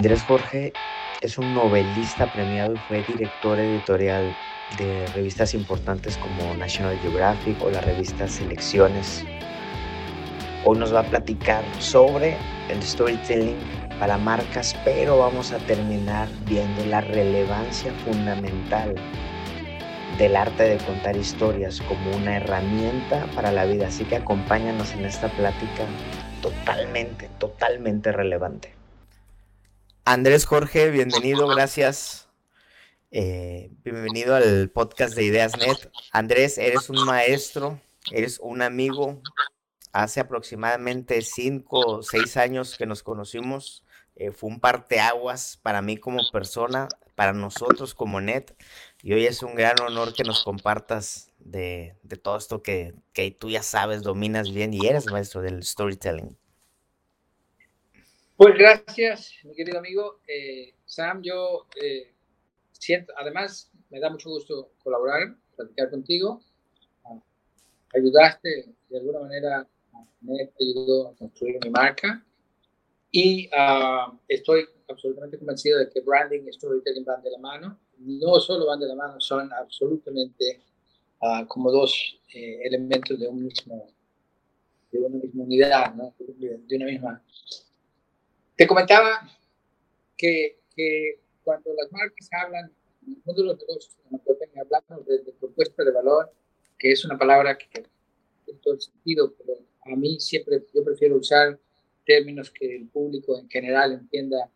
Andrés Jorge es un novelista premiado y fue director editorial de revistas importantes como National Geographic o la revista Selecciones. Hoy nos va a platicar sobre el storytelling para marcas, pero vamos a terminar viendo la relevancia fundamental del arte de contar historias como una herramienta para la vida. Así que acompáñanos en esta plática totalmente, totalmente relevante. Andrés Jorge, bienvenido, gracias. Eh, bienvenido al podcast de Ideas Net. Andrés, eres un maestro, eres un amigo. Hace aproximadamente cinco o seis años que nos conocimos. Eh, fue un parteaguas para mí como persona, para nosotros como Net. Y hoy es un gran honor que nos compartas de, todo esto que, que tú ya sabes, dominas bien y eres maestro del storytelling. Pues gracias, mi querido amigo. Eh, Sam, yo eh, siento, además me da mucho gusto colaborar, platicar contigo. Ayudaste de alguna manera, me ayudó a construir mi marca y uh, estoy absolutamente convencido de que branding y storytelling van de la mano. No solo van de la mano, son absolutamente uh, como dos eh, elementos de un mismo, de una misma unidad, ¿no? de una misma te comentaba que, que, cuando las marcas hablan, en el mundo de los negocios, hablamos de, de, propuesta de valor, que es una palabra que tiene todo el sentido, pero a mí siempre yo prefiero usar términos que el público en general entienda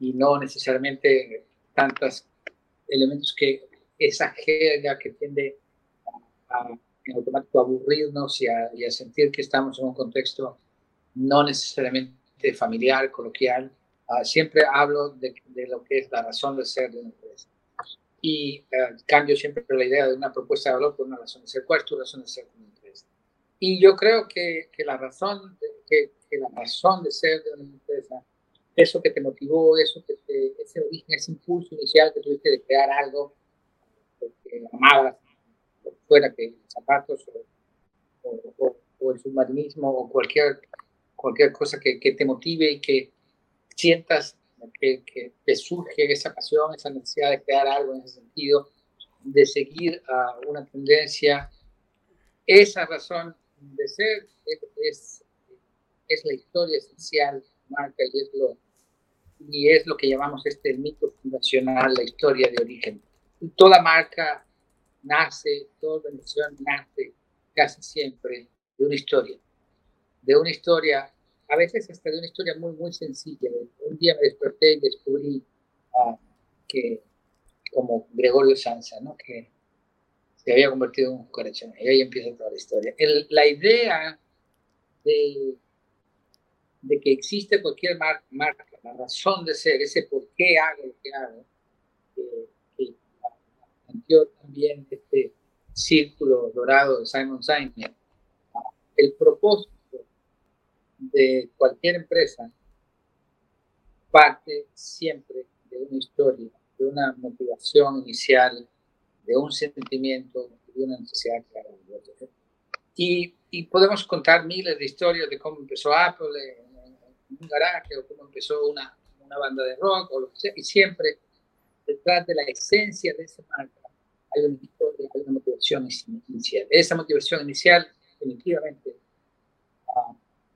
y no necesariamente tantos elementos que esa jerga que tiende a, en automático aburrirnos y a, y a sentir que estamos en un contexto no necesariamente familiar, coloquial, ah, siempre hablo de, lo que es la razón de ser de una empresa. Y uh, cambio siempre la idea de una propuesta de valor por una razón de ser. ¿Cuál es tu razón de ser de empresa? Y yo creo que, que la razón de, que, que, la razón de ser de una empresa, eso que te motivó, eso que te, ese origen, ese impulso inicial que tuviste de crear algo que amabas, fuera que zapatos o, o, o, o el submarinismo o cualquier cualquier cosa que, que te motive y que sientas que, que, te surge esa pasión, esa necesidad de crear algo en ese sentido, de seguir a una tendencia. Esa razón de ser es, es, la historia esencial marca y es, lo, y es lo que llamamos este mito fundacional, la historia de origen. toda marca nace, toda organización nace casi siempre de una historia de una historia, a veces hasta de una historia muy, muy sencilla. Un día me desperté y descubrí uh, que, como Gregorio Sansa, ¿no? que se había convertido en un corazón. Y ahí empieza toda la historia. El, la idea de, de, que existe cualquier marca, la razón de ser, ese por qué hago lo que hago, que, que planteó también este círculo dorado de Simon Sinek, el propósito de cualquier empresa parte siempre de una historia, de una motivación inicial, de un sentimiento, de una necesidad. Y, podemos contar miles de historias de cómo empezó Apple en, un garaje o cómo empezó una, una banda de rock o lo que sea, y siempre detrás de la esencia de esa marca hay una historia, hay una motivación inicial. Esa motivación inicial definitivamente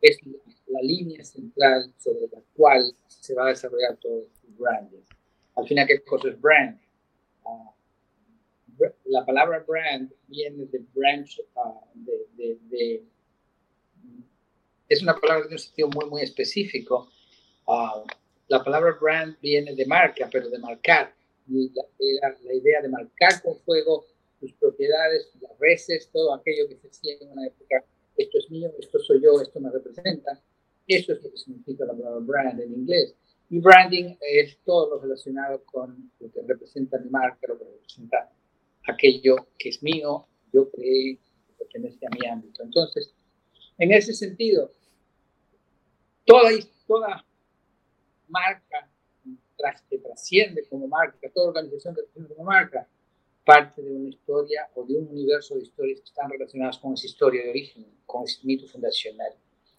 es la línea central sobre la cual se va a desarrollar todo el branding. Al final, ¿qué cosa es brand? Uh, la palabra brand viene de branch, uh, de, de, de, es una palabra de un sentido muy, muy específico. Uh, la palabra brand viene de marca, pero de marcar. Y la, era la idea de marcar con fuego tus propiedades, las reces, todo aquello que se hacía en una época esto es mío, esto soy yo, esto me representa. Eso es lo que significa la palabra brand en inglés. Y branding es todo lo relacionado con lo que representa mi marca, lo que representa aquello que es mío, yo creé, que pertenece a mi ámbito. Entonces, en ese sentido, toda, toda marca que trasciende como marca, toda organización que trasciende como marca, parte de una historia o de un universo de historias que están relacionadas con esa historia de origen, con ese mito fundacional.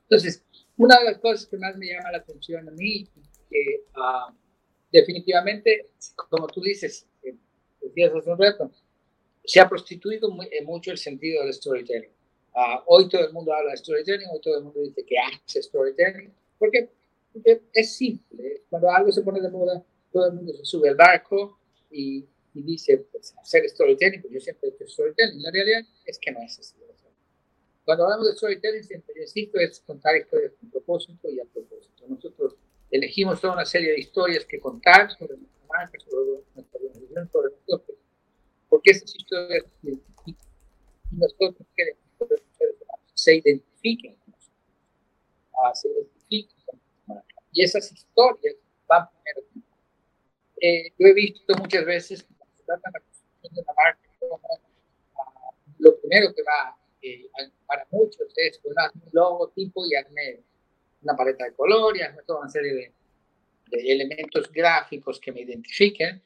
Entonces, una de las cosas que más me llama la atención a mí que ah, definitivamente, como tú dices, eh, decías hace un rato, se ha prostituido eh, mucho el sentido del storytelling. Ah, hoy todo el mundo habla de storytelling, hoy todo el mundo dice que hace storytelling, porque es simple. Cuando algo se pone de moda, todo el mundo se sube al barco y, y dice, pues, hacer storytelling, pues yo siempre he hecho storytelling. La realidad es que no es así. Cuando hablamos de storytelling, siempre insisto, es contar historias con propósito y a propósito. Nosotros elegimos toda una serie de historias que contar sobre nuestra marca, sobre nuestra organización, sobre nosotros, porque esas historias identifican. Y nosotros queremos que se identifiquen con nosotros. Ah, se identifiquen con nuestra marca. Y esas historias van primero. Eh, yo he visto muchas veces se trata de la construcción de una marca, lo primero que va eh, para muchos es un logotipo y hazme una paleta de color y hazme toda una serie de, de, elementos gráficos que me identifiquen.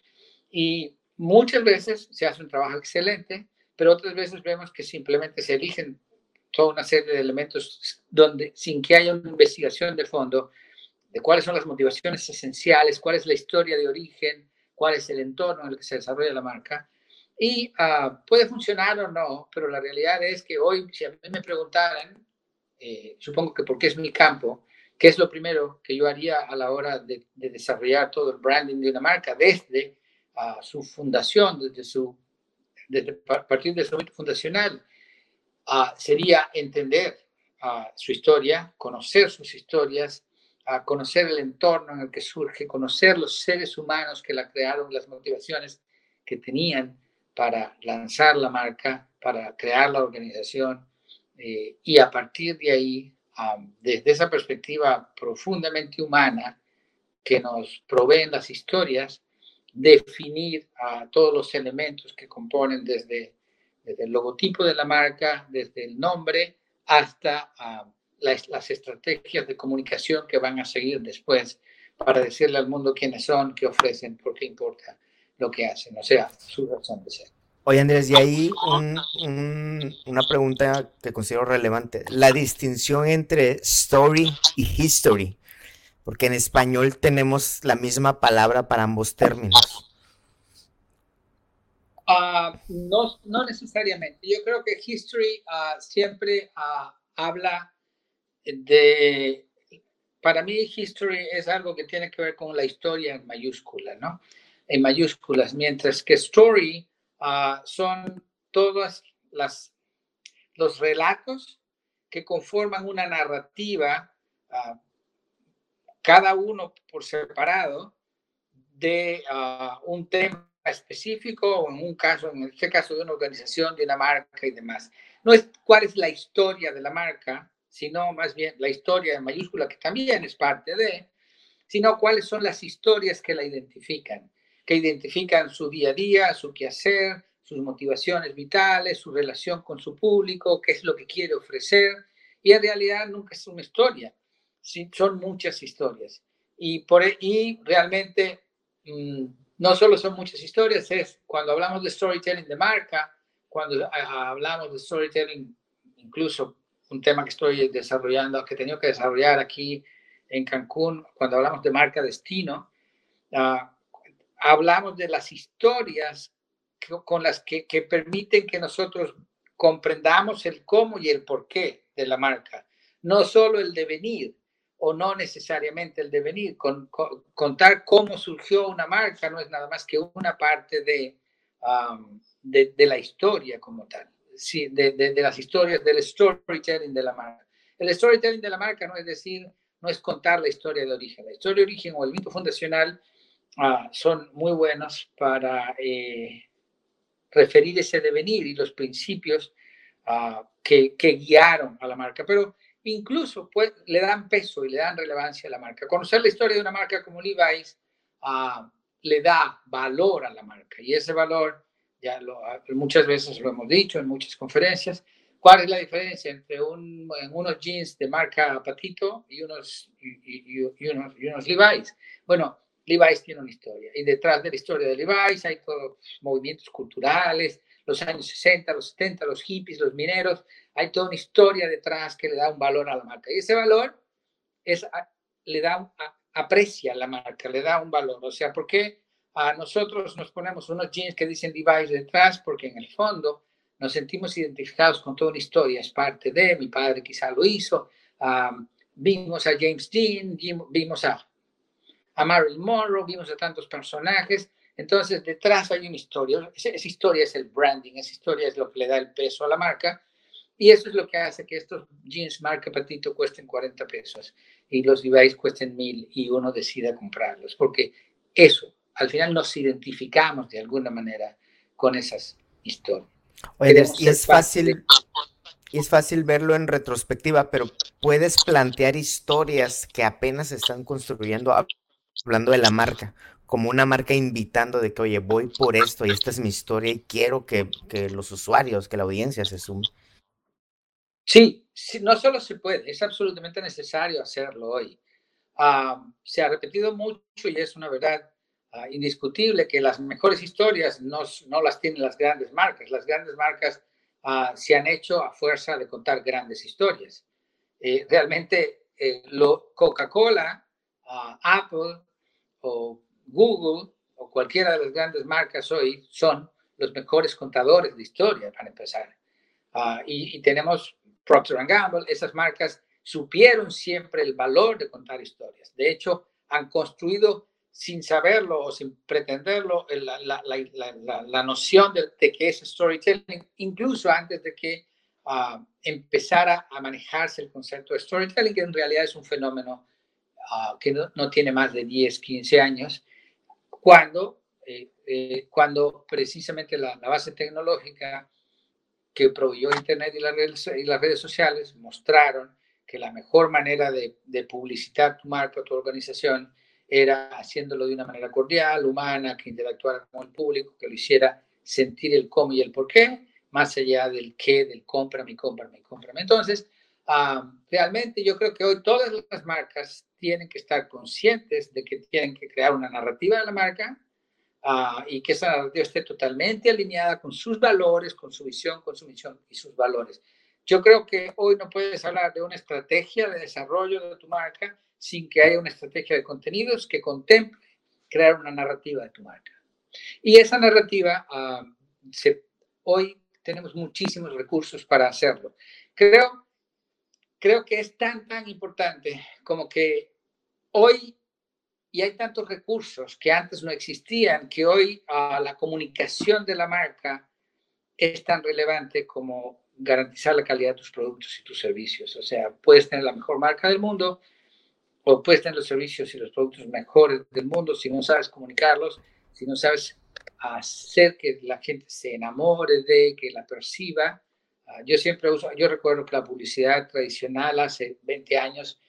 Y muchas veces se hace un trabajo excelente, pero otras veces vemos que simplemente se eligen toda una serie de elementos donde sin que haya una investigación de fondo de cuáles son las motivaciones esenciales, cuál es la historia de origen, cuál es el entorno en el que se desarrolla la marca. Y uh, puede funcionar o no, pero la realidad es que hoy, si a mí me preguntaran, eh, supongo que porque es mi campo, ¿qué es lo primero que yo haría a la hora de, de desarrollar todo el branding de una marca desde uh, su fundación, desde su, desde partir de su momento fundacional? Uh, sería entender su historia, conocer sus historias, conocer el entorno en el que surge, conocer los seres humanos que la crearon, las motivaciones que tenían para lanzar la marca, para crear la organización eh, y a partir de ahí, desde esa perspectiva profundamente humana que nos proveen las historias, definir a todos los elementos que componen desde, el logotipo de la marca, desde el nombre hasta las, las estrategias de comunicación que van a seguir después para decirle al mundo quiénes son, qué ofrecen, por qué importa lo que hacen, o sea, su razón de ser. Oye Andrés, y ahí un, un, una pregunta que considero relevante, la distinción entre story y history, porque en español tenemos la misma palabra para ambos términos. Uh, no, no, necesariamente. Yo creo que history uh, siempre uh, habla de, para mí history es algo que tiene que ver con la historia en mayúscula, ¿no? en mayúsculas, mientras que story uh, son todos las, los relatos que conforman una narrativa, uh, cada uno por separado, de uh, un tema específico o en un caso, en este caso de una organización, de una marca y demás. No es cuál es la historia de la marca, sino más bien la historia en mayúscula, que también es parte de, sino cuáles son las historias que la identifican que identifican su día a día, su quehacer, sus motivaciones vitales, su relación con su público, qué es lo que quiere ofrecer. Y en realidad nunca es una historia, son muchas historias. Y, por, e, y realmente mm, no solo son muchas historias, es cuando hablamos de storytelling de marca, cuando hablamos de storytelling, incluso un tema que estoy desarrollando, que he tenido que desarrollar aquí en Cancún, cuando hablamos de marca destino, uh, hablamos de las historias con las que, permiten que nosotros comprendamos el cómo y el por qué de la marca, no solo el devenir o no necesariamente el devenir. Con, contar cómo surgió una marca no es nada más que una parte de, de, la historia como tal, sí, de, de, las historias del storytelling de la marca. El storytelling de la marca no es decir, no es contar la historia de origen. La historia de origen o el mito fundacional Ah, son muy buenos para eh, referir ese devenir y los principios ah, que, guiaron a la marca, pero incluso pues, le dan peso y le dan relevancia a la marca. Conocer la historia de una marca como Levi's uh, le da valor a la marca y ese valor, ya muchas veces lo hemos dicho en muchas conferencias, ¿cuál es la diferencia entre un, unos jeans de marca Patito y unos, y, y unos, y unos Levi's? Bueno, Levi's tiene una historia y detrás de la historia de Levi's hay todos movimientos culturales, los años 60, los 70, los hippies, los mineros, hay toda una historia detrás que le da un valor a la marca. Y ese valor es, le da aprecia la marca, le da un valor. O sea, ¿por qué a nosotros nos ponemos unos jeans que dicen device detrás? Porque en el fondo nos sentimos identificados con toda una historia, es parte de, mi padre quizá lo hizo, vimos a James Dean, vimos a, a Marilyn Monroe, vimos a tantos personajes, entonces detrás hay una historia, esa, esa historia es el branding, esa historia es lo que le da el peso a la marca, y eso es lo que hace que estos jeans marca Patito cuesten 40 pesos y los Levi's cuesten mil y uno decida comprarlos, porque eso, al final nos identificamos de alguna manera con esas historias. Oye, y es fácil, y es fácil verlo en retrospectiva, pero puedes plantear historias que apenas se están construyendo, hablando de la marca, como una marca invitando de que, oye, voy por esto y esta es mi historia y quiero que, que los usuarios, que la audiencia se sume. Sí, sí, no solo se puede, es absolutamente necesario hacerlo hoy. Ah, se ha repetido mucho y es una verdad ah, indiscutible que las mejores historias no, no, las tienen las grandes marcas. Las grandes marcas uh, se han hecho a fuerza de contar grandes historias. Eh, realmente eh, Coca-Cola, Apple o Google o cualquiera de las grandes marcas hoy son los mejores contadores de historia, para empezar. y, y, tenemos Procter Gamble, esas marcas supieron siempre el valor de contar historias. De hecho, han construido sin saberlo o sin pretenderlo la, la, la, la noción de, de, que es storytelling, incluso antes de que uh, empezara a manejarse el concepto de storytelling, que en realidad es un fenómeno uh, que no, no, tiene más de 10, 15 años, cuando, eh, eh, cuando precisamente la, base tecnológica que proveyó Internet y redes, y las redes sociales mostraron que la mejor manera de, de, publicitar tu marca, tu organización, era haciéndolo de una manera cordial, humana, que interactuara con el público, que lo hiciera sentir el cómo y el por qué, más allá del qué, del cómprame, cómprame, cómprame. Entonces, um, realmente yo creo que hoy todas las marcas tienen que estar conscientes de que tienen que crear una narrativa de la marca, uh, y que esa narrativa esté totalmente alineada con sus valores, con su visión, con su misión y sus valores. Yo creo que hoy no puedes hablar de una estrategia de desarrollo de tu marca sin que haya una estrategia de contenidos que contemple crear una narrativa de tu marca. Y esa narrativa, uh, se, hoy tenemos muchísimos recursos para hacerlo. Creo, creo que es tan, tan importante como que hoy y hay tantos recursos que antes no existían, que hoy uh, la comunicación de la marca es tan relevante como garantizar la calidad de tus productos y tus servicios. O sea, puedes tener la mejor marca del mundo o puedes tener los servicios y los productos mejores del mundo si no sabes comunicarlos, si no sabes hacer que la gente se enamore de, que la perciba. Uh, yo siempre uso, yo recuerdo que la publicidad tradicional hace 20 años,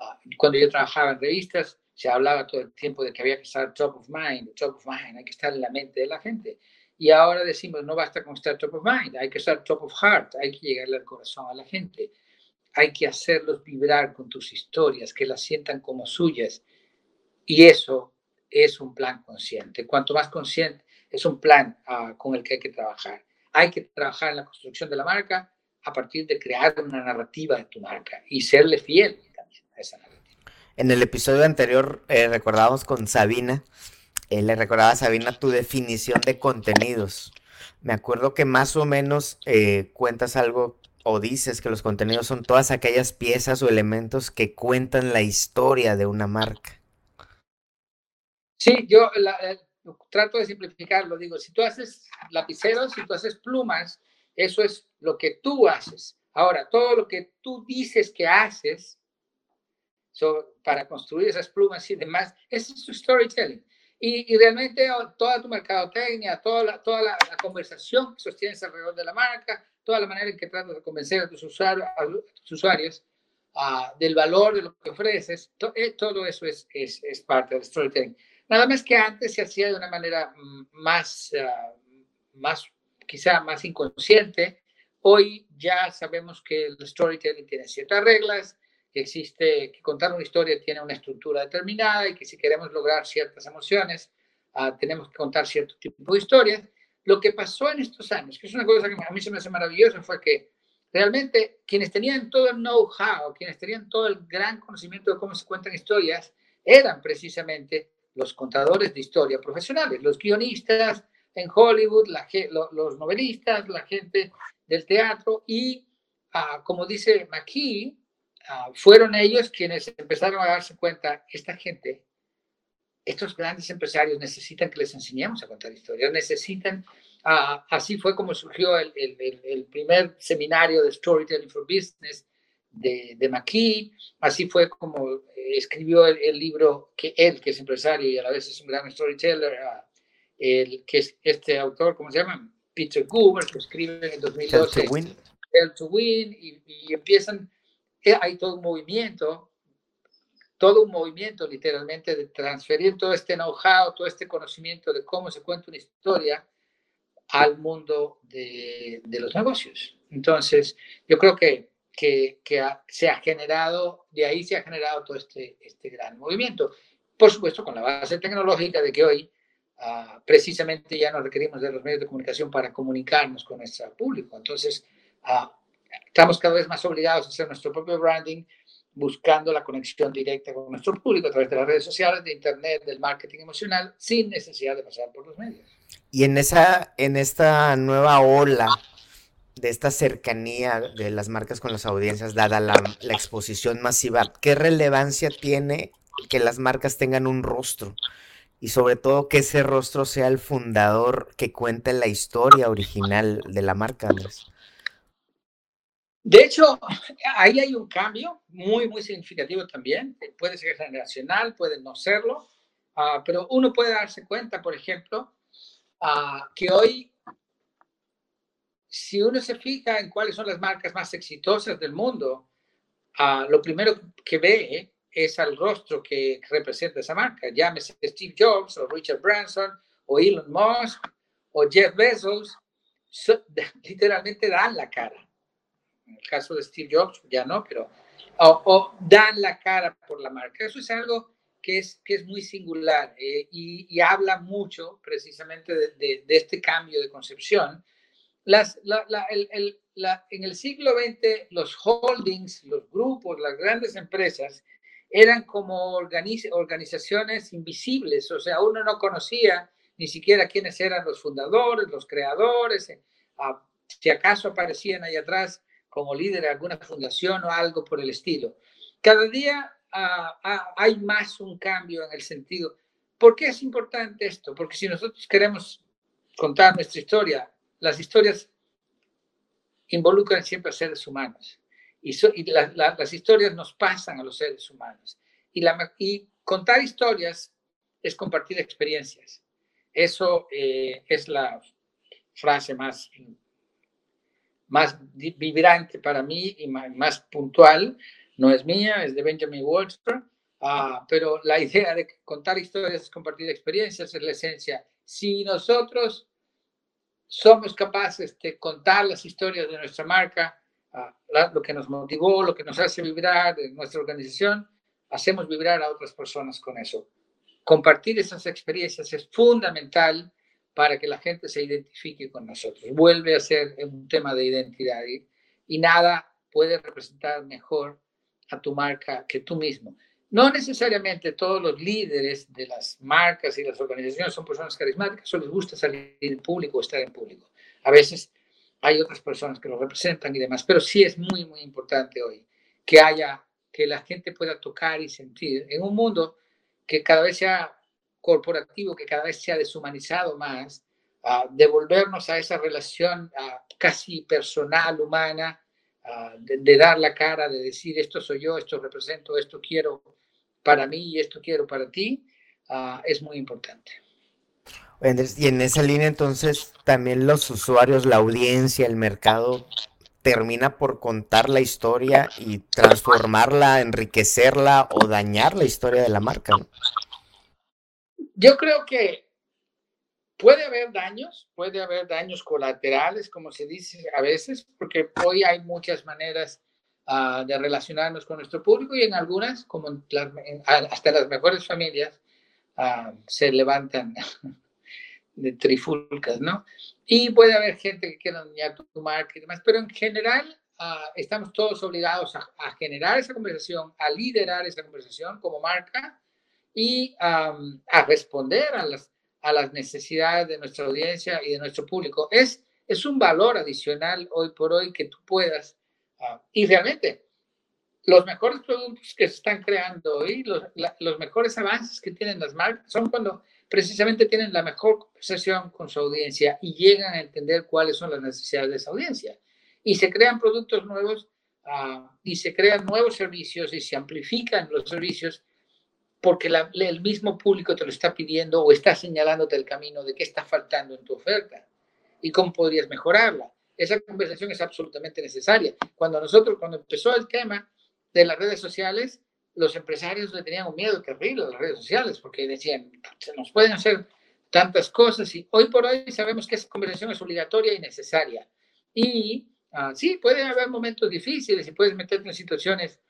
uh, cuando yo trabajaba en revistas, se hablaba todo el tiempo de que había que estar top of mind, top of mind, hay que estar en la mente de la gente. Y ahora decimos, no basta con estar top of mind, hay que estar top of heart, hay que llegarle al corazón a la gente, hay que hacerlos vibrar con tus historias, que las sientan como suyas. Y eso es un plan consciente. Cuanto más consciente, es un plan uh, con el que hay que trabajar. Hay que trabajar en la construcción de la marca a partir de crear una narrativa de tu marca y serle fiel también a esa narrativa. En el episodio anterior eh, recordábamos con Sabina, eh, le recordaba a Sabina tu definición de contenidos. Me acuerdo que más o menos eh, cuentas algo o dices que los contenidos son todas aquellas piezas o elementos que cuentan la historia de una marca. Sí, yo la, trato de simplificarlo. Digo, si tú haces lapiceros, si tú haces plumas, eso es lo que tú haces. Ahora, todo lo que tú dices que haces, so, para construir esas plumas y demás, es tu storytelling. Y, y realmente oh, toda tu mercadotecnia, toda, toda la, la, conversación que sostienes alrededor de la marca, toda la manera en que tratas de convencer a tus usuarios, a tus usuarios uh, del valor de lo que ofreces, to, eh, todo eso es, es, es, parte del storytelling. Nada más que antes se hacía de una manera mm, más, uh, más quizá más inconsciente. Hoy ya sabemos que el storytelling tiene ciertas reglas, que existe, que contar una historia tiene una estructura determinada y que si queremos lograr ciertas emociones, uh, tenemos que contar cierto tipo de historias. Lo que pasó en estos años, que es una cosa que a mí se me hace maravillosa, fue que realmente quienes tenían todo el know-how, quienes tenían todo el gran conocimiento de cómo se cuentan historias, eran precisamente los contadores de historia profesionales, los guionistas en Hollywood, los novelistas, la gente del teatro y, ah, como dice McKee, ah, fueron ellos quienes empezaron a darse cuenta, esta gente, estos grandes empresarios necesitan que les enseñemos a contar historias, necesitan, ah, así fue como surgió el, el, primer seminario de Storytelling for Business de, de McKee, así fue como escribió el, libro que él, que es empresario y a la vez es un gran storyteller, el, que es este autor, ¿cómo se llama? Peter Goober, que escribe en 2012 Hell to Win, y, empiezan, eh, hay todo un movimiento, todo un movimiento literalmente de transferir todo este know-how, todo este conocimiento de cómo se cuenta una historia al mundo de, de los negocios. Entonces, yo creo que que, se ha generado, de ahí se ha generado todo este, este gran movimiento. Por supuesto, con la base tecnológica de que hoy ah, precisamente ya no requerimos de los medios de comunicación para comunicarnos con nuestro público. Entonces, ah, estamos cada vez más obligados a hacer nuestro propio branding, buscando la conexión directa con nuestro público a través de las redes sociales, de Internet, del marketing emocional, sin necesidad de pasar por los medios. Y en, esa, en esta nueva ola de esta cercanía de las marcas con las audiencias, dada la, exposición masiva, ¿qué relevancia tiene que las marcas tengan un rostro? Y sobre todo que ese rostro sea el fundador que cuente la historia original de la marca, De hecho, ahí hay un cambio muy, muy significativo también. Puede ser generacional, puede no serlo, ah, pero uno puede darse cuenta, por ejemplo, ah, que hoy si uno se fija en cuáles son las marcas más exitosas del mundo, uh, lo primero que ve es al rostro que representa esa marca. Llámese Steve Jobs o Richard Branson o Elon Musk o Jeff Bezos, literalmente dan la cara. En el caso de Steve Jobs ya no, pero o, dan la cara por la marca. Eso es algo que es, que es muy singular eh, y, habla mucho precisamente de, de, de, este cambio de concepción las, en el siglo XX los holdings, los grupos, las grandes empresas eran como organizaciones invisibles, o sea, uno no conocía ni siquiera quiénes eran los fundadores, los creadores, eh, si acaso aparecían ahí atrás como líder de alguna fundación o algo por el estilo. Cada día ah, ah, hay más un cambio en el sentido. ¿Por qué es importante esto? Porque si nosotros queremos contar nuestra historia las historias involucran siempre a seres humanos y, las historias nos pasan a los seres humanos. Y, contar historias es compartir experiencias. Eso eh, es la frase más, más vibrante para mí y más, puntual. No es mía, es de Benjamin Wallstrom, ah, pero la idea de contar historias compartir experiencias, es la esencia. Si nosotros somos capaces de contar las historias de nuestra marca, ah, lo que nos motivó, lo que nos hace vibrar de nuestra organización, hacemos vibrar a otras personas con eso. Compartir esas experiencias es fundamental para que la gente se identifique con nosotros. Vuelve a ser un tema de identidad y nada puede representar mejor a tu marca que tú mismo. No necesariamente todos los líderes de las marcas y las organizaciones son personas carismáticas o les gusta salir en público o estar en público. A veces hay otras personas que lo representan y demás, pero sí es muy, muy importante hoy que haya, que la gente pueda tocar y sentir en un mundo que cada vez sea corporativo, que cada vez sea deshumanizado más, devolvernos a esa relación casi personal, humana, de, dar la cara, de decir esto soy yo, esto represento, esto quiero para mí y esto quiero para ti, es muy importante. Y en esa línea entonces también los usuarios, la audiencia, el mercado termina por contar la historia y transformarla, enriquecerla o dañar la historia de la marca. Yo creo que puede haber daños, puede haber daños colaterales, como se dice a veces, porque hoy hay muchas maneras de relacionarnos con nuestro público y en algunas, como hasta las mejores familias, se levantan de trifulcas, ¿no? Y puede haber gente que quiera dañar tu marca y demás, pero en general estamos todos obligados a, generar esa conversación, a liderar esa conversación como marca y a responder a las, a las necesidades de nuestra audiencia y de nuestro público. Es, es un valor adicional hoy por hoy que tú puedas. Ah, y realmente, los mejores productos que se están creando hoy, los, los mejores avances que tienen las marcas, son cuando precisamente tienen la mejor conversación con su audiencia y llegan a entender cuáles son las necesidades de esa audiencia. Y se crean productos nuevos ah, y se crean nuevos servicios y se amplifican los servicios porque el mismo público te lo está pidiendo o está señalándote el camino de qué está faltando en tu oferta y cómo podrías mejorarla. Esa conversación es absolutamente necesaria. Cuando nosotros, cuando empezó el tema de las redes sociales, los empresarios le tenían un miedo terrible a las redes sociales porque decían, se nos pueden hacer tantas cosas y hoy por hoy sabemos que esa conversación es obligatoria y necesaria. Y uh, sí, pueden haber momentos difíciles y puedes meterte en situaciones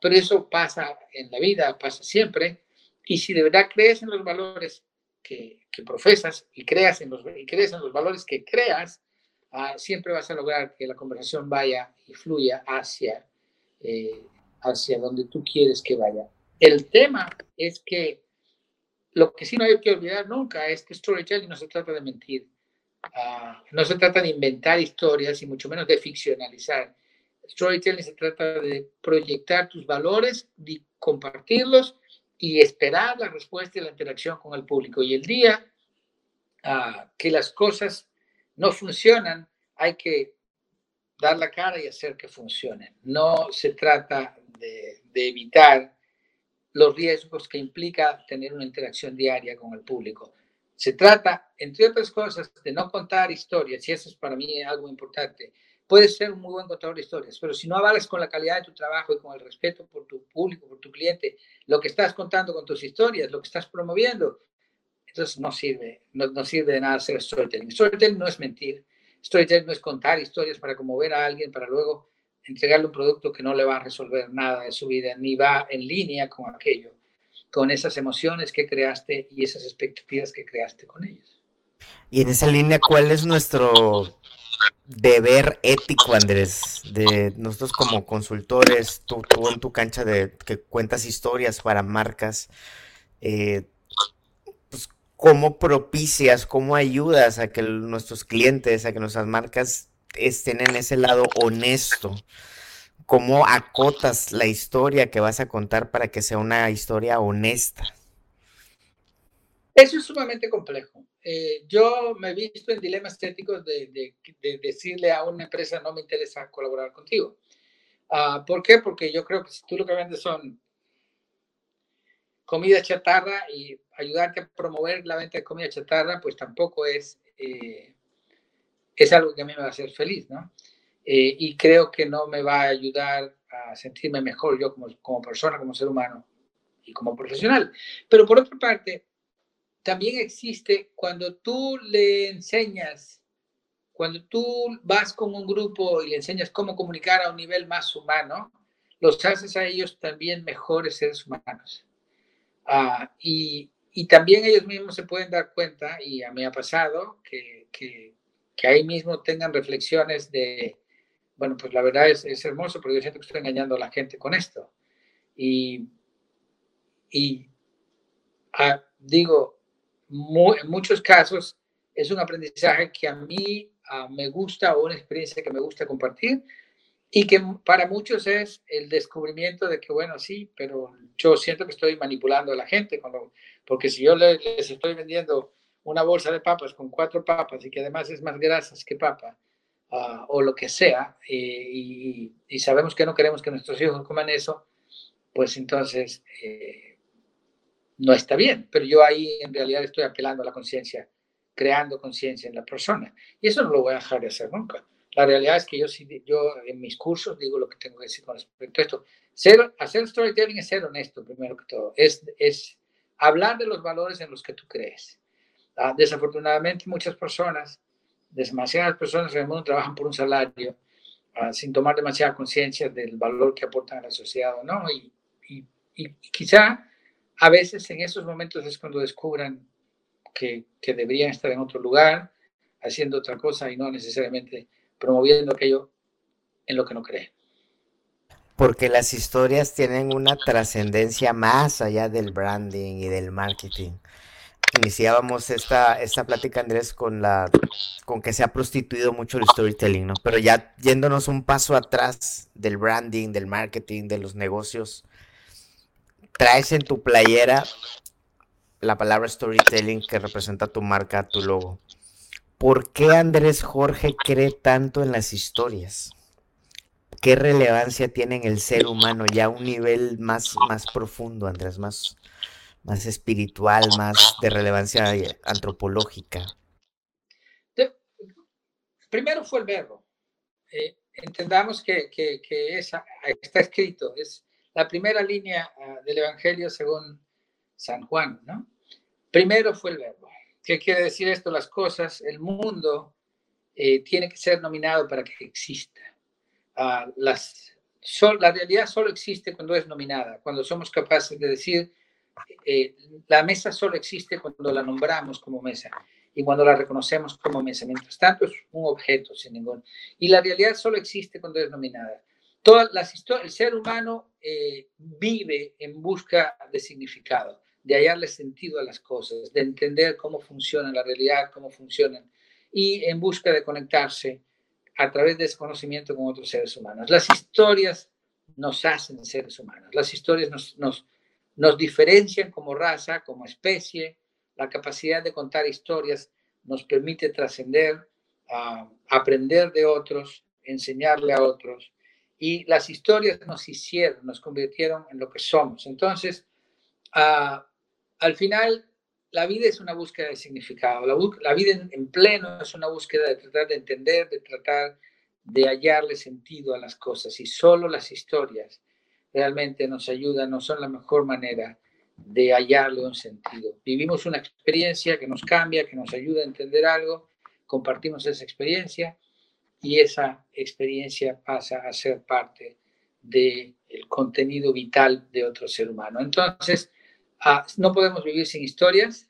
pero eso pasa en la vida, pasa siempre. Y si de verdad crees en los valores que, que profesas y creas, en los, y crees en los valores que creas, ah, siempre vas a lograr que la conversación vaya y fluya hacia, eh, hacia donde tú quieres que vaya. El tema es que lo que sí no hay que olvidar nunca es que storytelling no se trata de mentir, uh, no se trata de inventar historias y mucho menos de ficcionalizar. Storytelling se trata de proyectar tus valores, de compartirlos y esperar la respuesta y la interacción con el público. Y el día ah, que las cosas no funcionan, hay que dar la cara y hacer que funcionen. No se trata de, de evitar los riesgos que implica tener una interacción diaria con el público. Se trata, entre otras cosas, de no contar historias, y eso es para mí algo importante, puedes ser un muy buen contador de historias, pero si no avalas con la calidad de tu trabajo y con el respeto por tu público, por tu cliente, lo que estás contando con tus historias, lo que estás promoviendo, entonces no sirve, no, no sirve de nada hacer storytelling. Storytelling no es mentir, storytelling no es contar historias para conmover a alguien, para luego entregarle un producto que no le va a resolver nada de su vida, ni va en línea con aquello, con esas emociones que creaste y esas expectativas que creaste con ellos. Y en esa línea, ¿cuál es nuestro deber ético, Andrés, de nosotros como consultores, tú, en tu cancha de que cuentas historias para marcas, eh, pues, ¿cómo propicias, cómo ayudas a que nuestros clientes, a que nuestras marcas estén en ese lado honesto? ¿Cómo acotas la historia que vas a contar para que sea una historia honesta? Eso es sumamente complejo. Eh, yo me he visto en dilemas éticos de, decirle a una empresa no me interesa colaborar contigo. Uh, ¿Por qué? Porque yo creo que si tú lo que vendes son comida chatarra y ayudarte a promover la venta de comida chatarra, pues tampoco es, eh, es algo que a mí me va a hacer feliz, ¿no? Eh, y creo que no me va a ayudar a sentirme mejor yo como, como persona, como ser humano y como profesional. Pero por otra parte, también existe cuando tú le enseñas, cuando tú vas con un grupo y le enseñas cómo comunicar a un nivel más humano, los haces a ellos también mejores seres humanos. Ah, y, y, también ellos mismos se pueden dar cuenta, y a mí ha pasado, que, que, que ahí mismo tengan reflexiones de, bueno, pues la verdad es, es, hermoso, pero yo siento que estoy engañando a la gente con esto. Y, y ah, digo, en muchos casos es un aprendizaje que a mí ah, me gusta o una experiencia que me gusta compartir y que para muchos es el descubrimiento de que, bueno, sí, pero yo siento que estoy manipulando a la gente, cuando, porque si yo les, estoy vendiendo una bolsa de papas con cuatro papas y que además es más grasas que papa, ah, o lo que sea, y, y, sabemos que no queremos que nuestros hijos coman eso, pues entonces eh, no está bien, pero yo ahí en realidad estoy apelando a la conciencia, creando conciencia en la persona. Y eso no lo voy a dejar de hacer nunca. La realidad es que yo, yo en mis cursos digo lo que tengo que decir con respecto a esto. Ser, hacer storytelling es ser honesto, primero que todo. Es, es hablar de los valores en los que tú crees. Ah, desafortunadamente, muchas personas, demasiadas personas en el mundo trabajan por un salario ah, sin tomar demasiada conciencia del valor que aportan a la sociedad o no. Y, y quizá a veces en esos momentos es cuando descubran que, que, deberían estar en otro lugar, haciendo otra cosa y no necesariamente promoviendo aquello en lo que no creen. Porque las historias tienen una trascendencia más allá del branding y del marketing. Iniciábamos esta, esta plática, Andrés, con la con que se ha prostituido mucho el storytelling, ¿no? Pero ya yéndonos un paso atrás del branding, del marketing, de los negocios, traes en tu playera la palabra storytelling que representa tu marca, tu logo. ¿Por qué Andrés Jorge cree tanto en las historias? ¿Qué relevancia tiene en el ser humano ya a un nivel más, más profundo, Andrés, más, más espiritual, más de relevancia antropológica? Primero fue el verbo. Eh, entendamos que, que, que está escrito, es la primera línea ah, del Evangelio según San Juan, ¿no? Primero fue el verbo. ¿Qué quiere decir esto? Las cosas, el mundo eh, tiene que ser nominado para que exista. Ah, las, la realidad solo existe cuando es nominada, cuando somos capaces de decir, eh, la mesa solo existe cuando la nombramos como mesa y cuando la reconocemos como mesa. Mientras tanto, es un objeto sin ningún. Y la realidad solo existe cuando es nominada. Todas las el ser humano eh, vive en busca de significado de hallarle sentido a las cosas, de entender cómo funciona la realidad, cómo funcionan, y en busca de conectarse a través de ese conocimiento con otros seres humanos. Las historias nos hacen seres humanos, las historias nos, nos, nos diferencian como raza, como especie, la capacidad de contar historias nos permite trascender, aprender de otros, enseñarle a otros, y las historias nos hicieron, nos convirtieron en lo que somos. Entonces, uh, al final, la vida es una búsqueda de significado. La, vida en, pleno es una búsqueda de tratar de entender, de tratar de hallarle sentido a las cosas. Y solo las historias realmente nos ayudan, no son la mejor manera de hallarle un sentido. Vivimos una experiencia que nos cambia, que nos ayuda a entender algo, compartimos esa experiencia y esa experiencia pasa a ser parte del contenido vital de otro ser humano. Entonces, Ah, no podemos vivir sin historias.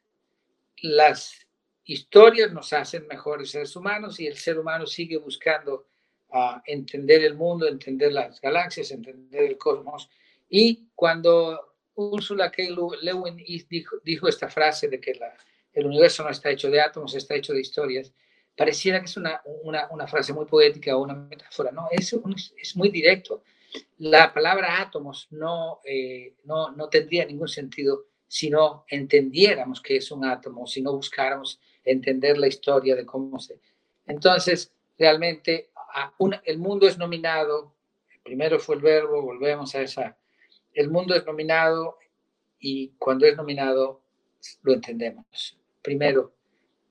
Las historias nos hacen mejores seres humanos y el ser humano sigue buscando ah, entender el mundo, entender las galaxias, entender el cosmos. Y cuando Ursula K. Lewin dijo, dijo esta frase de que el universo no está hecho de átomos, está hecho de historias, pareciera que es una, una, una frase muy poética o una metáfora. No, es, es muy directo la palabra átomos no, eh, no, no, tendría ningún sentido si no entendiéramos qué es un átomo, si no buscáramos entender la historia de cómo se... Entonces, realmente, el mundo es nominado, primero fue el verbo, volvemos a esa, el mundo es nominado y cuando es nominado lo entendemos. Primero,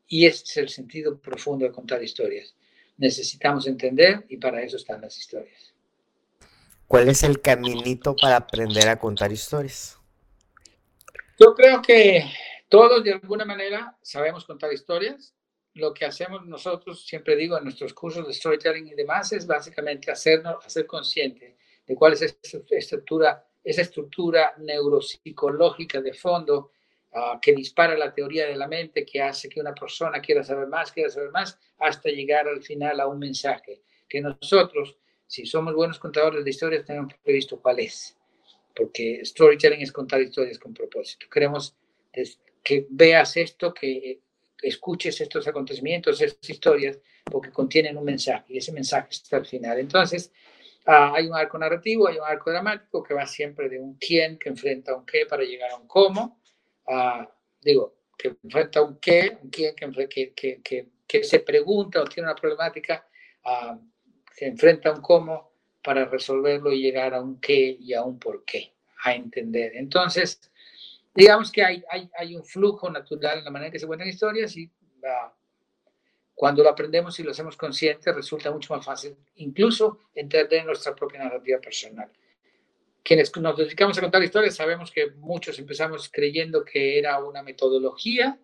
y ese es el sentido profundo de contar historias. Necesitamos entender y para eso están las historias. ¿Cuál es el caminito para aprender a contar historias? Yo creo que todos de alguna manera sabemos contar historias. Lo que hacemos nosotros, siempre digo en nuestros cursos de storytelling y demás, es básicamente hacernos, hacer consciente de cuál es esa estructura, esa estructura neuropsicológica de fondo ah, que dispara la teoría de la mente, que hace que una persona quiera saber más, quiera saber más, hasta llegar al final a un mensaje que nosotros si somos buenos contadores de historias, tenemos previsto cuál es. Porque storytelling es contar historias con propósito. Queremos que veas esto, que escuches estos acontecimientos, estas historias, porque contienen un mensaje y ese mensaje está al final. Entonces, ah, hay un arco narrativo, hay un arco dramático que va siempre de un quién que enfrenta a un qué para llegar a un cómo. Ah, digo, que enfrenta a un qué, un quién que, que, que, que, se pregunta o tiene una problemática. Uh, se enfrenta a un cómo para resolverlo y llegar a un qué y a un por qué, a entender. Entonces, digamos que hay, hay, hay un flujo natural en la manera en que se cuentan historias y cuando lo aprendemos y lo hacemos conscientes resulta mucho más fácil incluso entender nuestra propia narrativa personal. Quienes nos dedicamos a contar historias sabemos que muchos empezamos creyendo que era una metodología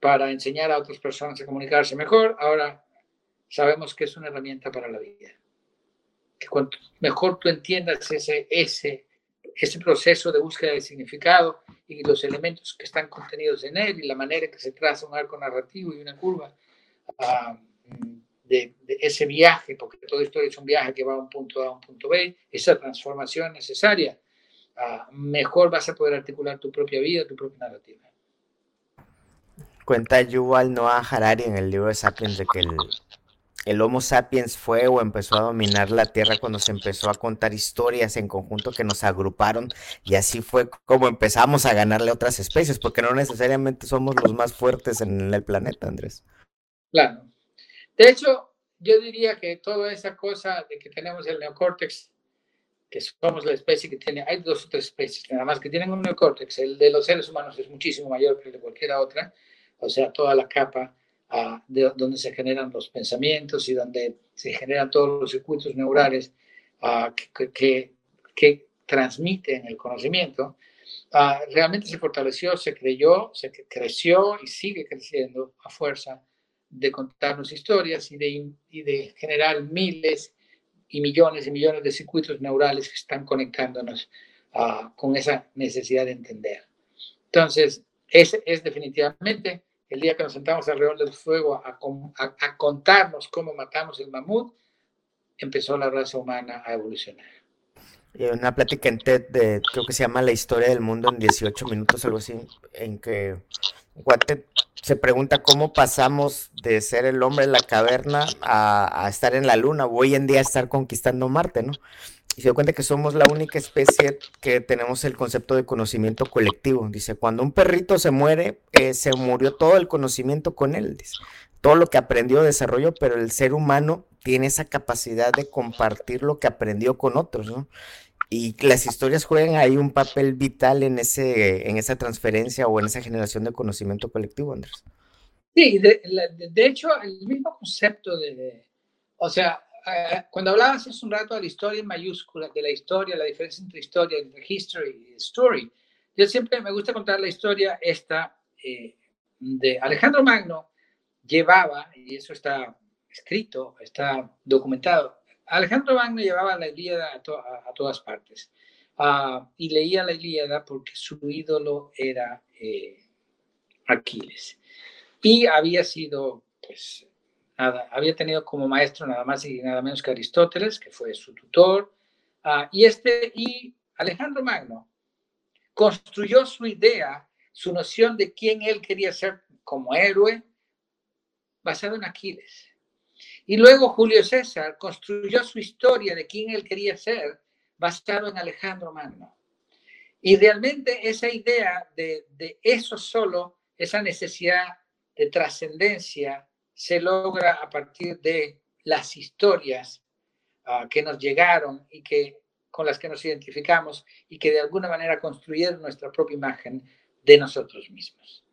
para enseñar a otras personas a comunicarse mejor. Ahora sabemos que es una herramienta para la vida. Que cuanto mejor tú entiendas ese, ese, ese proceso de búsqueda de significado y los elementos que están contenidos en él y la manera en que se traza un arco narrativo y una curva, ah, de, ese viaje, porque todo esto es un viaje que va a un punto A a un punto B, esa transformación necesaria, ah, mejor vas a poder articular tu propia vida, tu propia narrativa. Cuenta Yuval Noah Harari en el libro de Sapiens de que el, el Homo sapiens fue o empezó a dominar la Tierra cuando se empezó a contar historias en conjunto que nos agruparon y así fue como empezamos a ganarle a otras especies, porque no necesariamente somos los más fuertes en el planeta, Andrés. Claro. De hecho, yo diría que toda esa cosa de que tenemos el neocórtex, que somos la especie que tiene, hay dos o tres especies nada más que tienen un neocórtex, el de los seres humanos es muchísimo mayor que el de cualquier otra, o sea, toda la capa de donde se generan los pensamientos y donde se generan todos los circuitos neurales que, que, transmiten el conocimiento, realmente se fortaleció, se creyó, se creció y sigue creciendo a fuerza de contarnos historias y de, y de generar miles y millones y millones de circuitos neurales que están conectándonos con esa necesidad de entender. Entonces, es, es definitivamente el día que nos sentamos alrededor del fuego a, contarnos cómo matamos el mamut, empezó la raza humana a evolucionar. Y una plática en TED de, creo que se llama La historia del mundo en 18 minutos, algo así, en que Guate se pregunta cómo pasamos de ser el hombre en la caverna a, estar en la luna, o hoy en día estar conquistando Marte, ¿no? y se dio cuenta que somos la única especie que tenemos el concepto de conocimiento colectivo. Dice, cuando un perrito se muere, eh, se murió todo el conocimiento con él. Todo lo que aprendió, desarrolló, pero el ser humano tiene esa capacidad de compartir lo que aprendió con otros, ¿no? Y las historias juegan ahí un papel vital en, ese, en esa transferencia o en esa generación de conocimiento colectivo, Andrés. Sí, de, de hecho, el mismo concepto de, o sea, eh, cuando hablabas hace un rato de la historia en mayúsculas, de la historia, la diferencia entre historia, entre history y story, yo siempre me gusta contar la historia esta eh, de Alejandro Magno llevaba, y eso está escrito, está documentado, Alejandro Magno llevaba la Ilíada a, todas partes ah, y leía la Ilíada porque su ídolo era eh, Aquiles y había sido pues había tenido como maestro nada más y nada menos que Aristóteles, que fue su tutor, ah, y, este, y Alejandro Magno construyó su idea, su noción de quién él quería ser como héroe, basado en Aquiles. Y luego Julio César construyó su historia de quién él quería ser, basado en Alejandro Magno. Y realmente esa idea de, eso solo, esa necesidad de trascendencia, se logra a partir de las historias ah, que nos llegaron y que con las que nos identificamos y que de alguna manera construyeron nuestra propia imagen de nosotros mismos.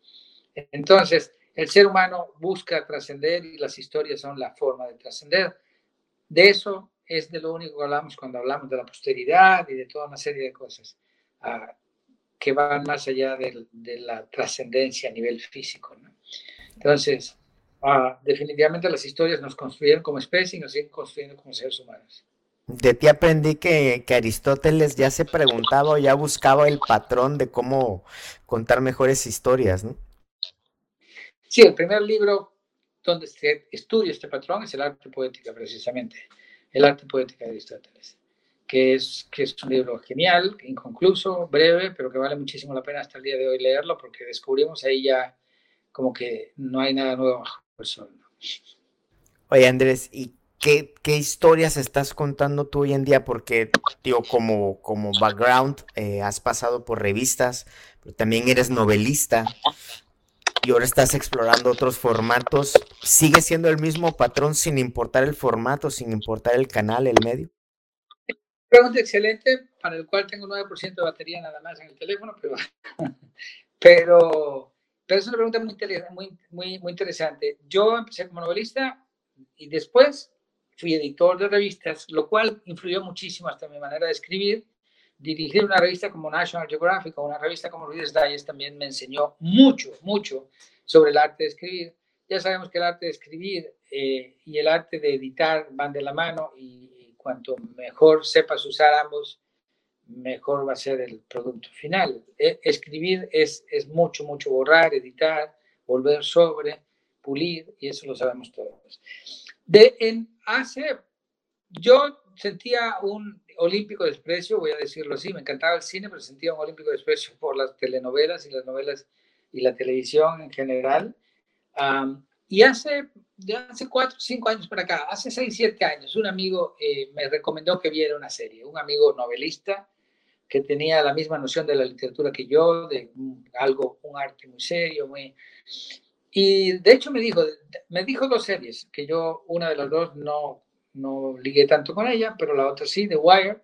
Entonces, el ser humano busca trascender y las historias son la forma de trascender. De eso es de lo único que hablamos cuando hablamos de la posteridad y de toda una serie de cosas ah, que van más allá de, la trascendencia a nivel físico. Entonces, Ah, definitivamente las historias nos construyeron como especie y nos siguen construyendo como seres humanos. De ti aprendí que, Aristóteles ya se preguntaba o ya buscaba el patrón de cómo contar mejores historias, ¿no? Sí, el primer libro donde se estudia este patrón es el arte poética, precisamente. El arte poética de Aristóteles, que es, que es un libro genial, inconcluso, breve, pero que vale muchísimo la pena hasta el día de hoy leerlo porque descubrimos ahí ya como que no hay nada nuevo Oye, Andrés, ¿y qué, historias estás contando tú hoy en día? Porque, tío, como, como background, eh, has pasado por revistas, pero también eres novelista y ahora estás explorando otros formatos. ¿Sigue siendo el mismo patrón sin importar el formato, sin importar el canal, el medio? Pregunta excelente, para el cual tengo 9% de batería nada más en el teléfono, pero, pero pero es una pregunta muy, muy, muy, interesante. Yo empecé como novelista y después fui editor de revistas, lo cual influyó muchísimo hasta mi manera de escribir. Dirigir una revista como National Geographic o una revista como Reader's Digest también me enseñó mucho, mucho sobre el arte de escribir. Ya sabemos que el arte de escribir eh, y el arte de editar van de la mano y, cuanto mejor sepas usar ambos, mejor va a ser el producto final. E, escribir es, es mucho, mucho borrar, editar, volver sobre, pulir, y eso lo sabemos todos. De, en, hace, yo sentía un olímpico desprecio, voy a decirlo así, me encantaba el cine, pero sentía un olímpico desprecio por las telenovelas y las novelas y la televisión en general. y hace, de hace cuatro, cinco años para acá, hace seis, siete años, un amigo eh, me recomendó que viera una serie, un amigo novelista que tenía la misma noción de la literatura que yo, de algo, un arte muy serio, muy... Y de hecho me dijo, me dijo dos series, que yo una de las dos no, no ligué tanto con ella, pero la otra sí, The Wire,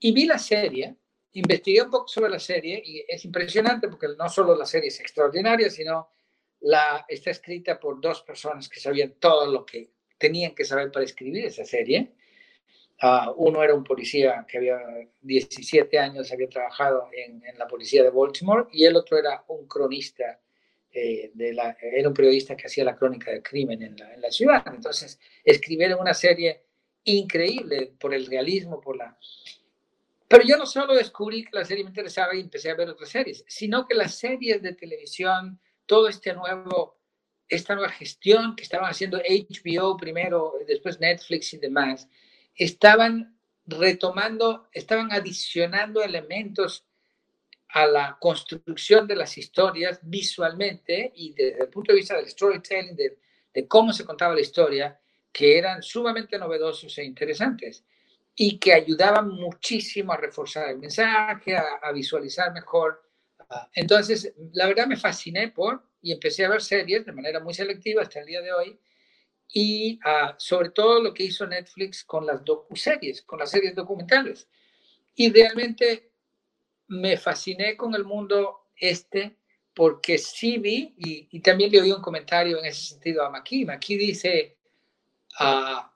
y vi la serie, investigué un poco sobre la serie y es impresionante porque no solo la serie es extraordinaria, sino la, está escrita por dos personas que sabían todo lo que tenían que saber para escribir esa serie. Uh, uno era un policía que había 17 años, había trabajado en, en, la policía de Baltimore, y el otro era un cronista, eh, de la, era un periodista que hacía la crónica del crimen en la, en la ciudad. Entonces, escribieron una serie increíble por el realismo, por la... Pero yo no solo descubrí que la serie me interesaba y empecé a ver otras series, sino que las series de televisión, todo este nuevo, esta nueva gestión que estaban haciendo HBO primero, después Netflix y demás, estaban retomando, estaban adicionando elementos a la construcción de las historias visualmente y desde el punto de vista del storytelling, de, cómo se contaba la historia, que eran sumamente novedosos e interesantes y que ayudaban muchísimo a reforzar el mensaje, a, visualizar mejor. Entonces, la verdad me fasciné por y empecé a ver series de manera muy selectiva hasta el día de hoy y ah, sobre todo lo que hizo Netflix con las docu-series, con las series documentales. Y realmente me fasciné con el mundo este porque sí vi, y, también le oí un comentario en ese sentido a Maki. Maki dice, a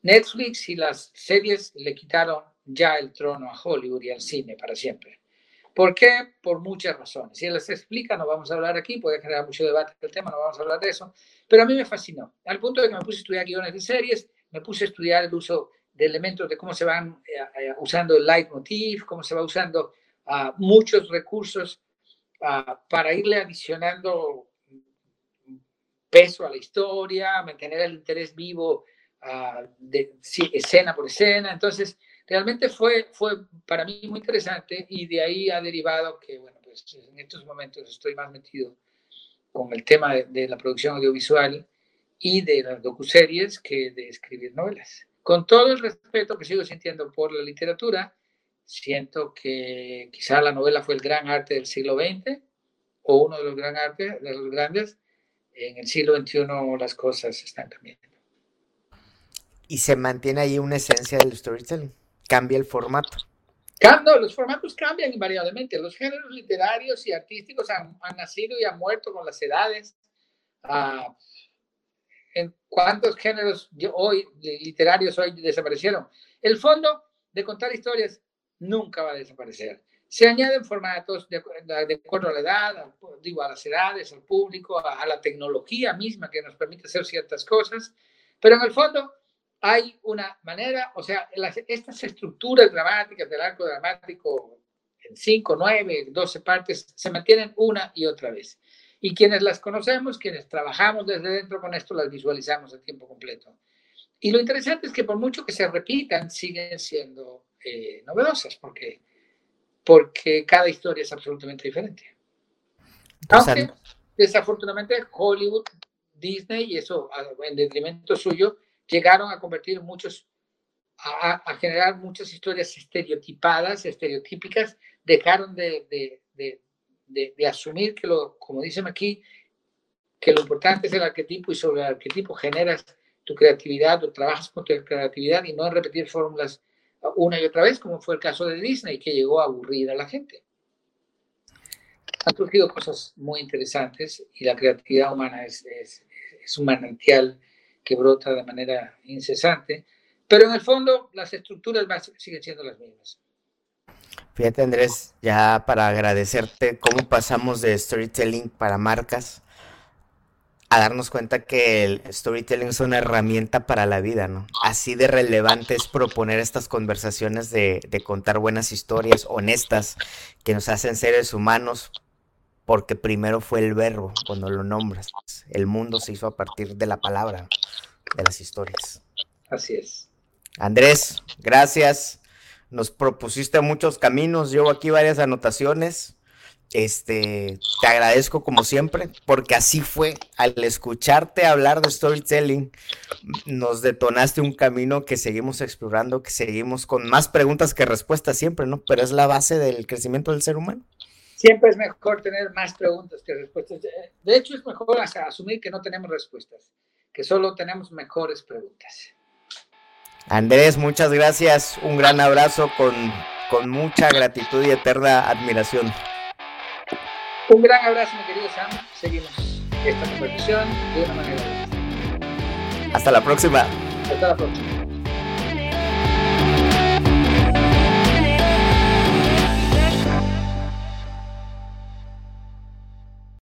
Netflix y las series le quitaron ya el trono a Hollywood y al cine para siempre. ¿Por qué? Por muchas razones. Si él les explica, no vamos a hablar aquí, puede generar mucho debate el tema, no vamos a hablar de eso, pero a mí me fascinó, al punto de que me puse a estudiar guiones de series, me puse a estudiar el uso de elementos de cómo se van eh, eh, usando el leitmotiv, cómo se va usando uh, muchos recursos uh, para irle adicionando peso a la historia, mantener el interés vivo uh, de, sí, escena por escena. Entonces, realmente fue, fue para mí muy interesante y de ahí ha derivado que, bueno, pues en estos momentos estoy más metido con el tema de, de la producción audiovisual y de las docuseries que de escribir novelas. Con todo el respeto que sigo sintiendo por la literatura, siento que quizá la novela fue el gran arte del siglo XX o uno de los gran artes, de los grandes, en el siglo XXI las cosas están cambiando. Y se mantiene ahí una esencia del storytelling. Cambia el formato. No, los formatos cambian invariablemente. Los géneros literarios y artísticos han, nacido y han muerto con las edades. Ah, ¿En cuántos géneros hoy literarios hoy desaparecieron? El fondo de contar historias nunca va a desaparecer. Se añaden formatos de, acuerdo a la edad, digo, a las edades, al público, a, la tecnología misma que nos permite hacer ciertas cosas, pero en el fondo hay una manera, o sea, estas estructuras dramáticas del arco dramático en 5, 9, 12 partes se mantienen una y otra vez. Y quienes las conocemos, quienes trabajamos desde dentro con esto, las visualizamos a tiempo completo. Y lo interesante es que por mucho que se repitan, siguen siendo eh, novedosas, porque porque cada historia es absolutamente diferente. Aunque, desafortunadamente, Hollywood, Disney, y eso en detrimento suyo, llegaron a convertir muchos, a, generar muchas historias estereotipadas, estereotípicas, dejaron de, de, de, de, asumir que, lo, como dicen aquí, que lo importante es el arquetipo y sobre el arquetipo generas tu creatividad o trabajas con tu creatividad y no repetir fórmulas una y otra vez, como fue el caso de Disney, que llegó a aburrir a la gente. Han surgido cosas muy interesantes y la creatividad humana es, es, es un manantial que brota de manera incesante, pero en el fondo las estructuras siguen siendo las mismas. Fíjate Andrés, ya para agradecerte cómo pasamos de storytelling para marcas a darnos cuenta que el storytelling es una herramienta para la vida, ¿no? Así de relevante es proponer estas conversaciones de, contar buenas historias honestas que nos hacen seres humanos, porque primero fue el verbo cuando lo nombras. El mundo se hizo a partir de la palabra. de las historias. Así es. Andrés, gracias. Nos propusiste muchos caminos, llevo aquí varias anotaciones. Este, te agradezco como siempre, porque así fue. Al escucharte hablar de storytelling, nos detonaste un camino que seguimos explorando, que seguimos con más preguntas que respuestas siempre, ¿no? Pero es la base del crecimiento del ser humano. Siempre es mejor tener más preguntas que respuestas. De hecho, es mejor asumir que no tenemos respuestas, que solo tenemos mejores preguntas. Andrés, muchas gracias. Un gran abrazo con, con mucha gratitud y eterna admiración. Un gran abrazo, mi querido Sam. Seguimos esta conversación de una manera. Hasta la próxima. Hasta la próxima.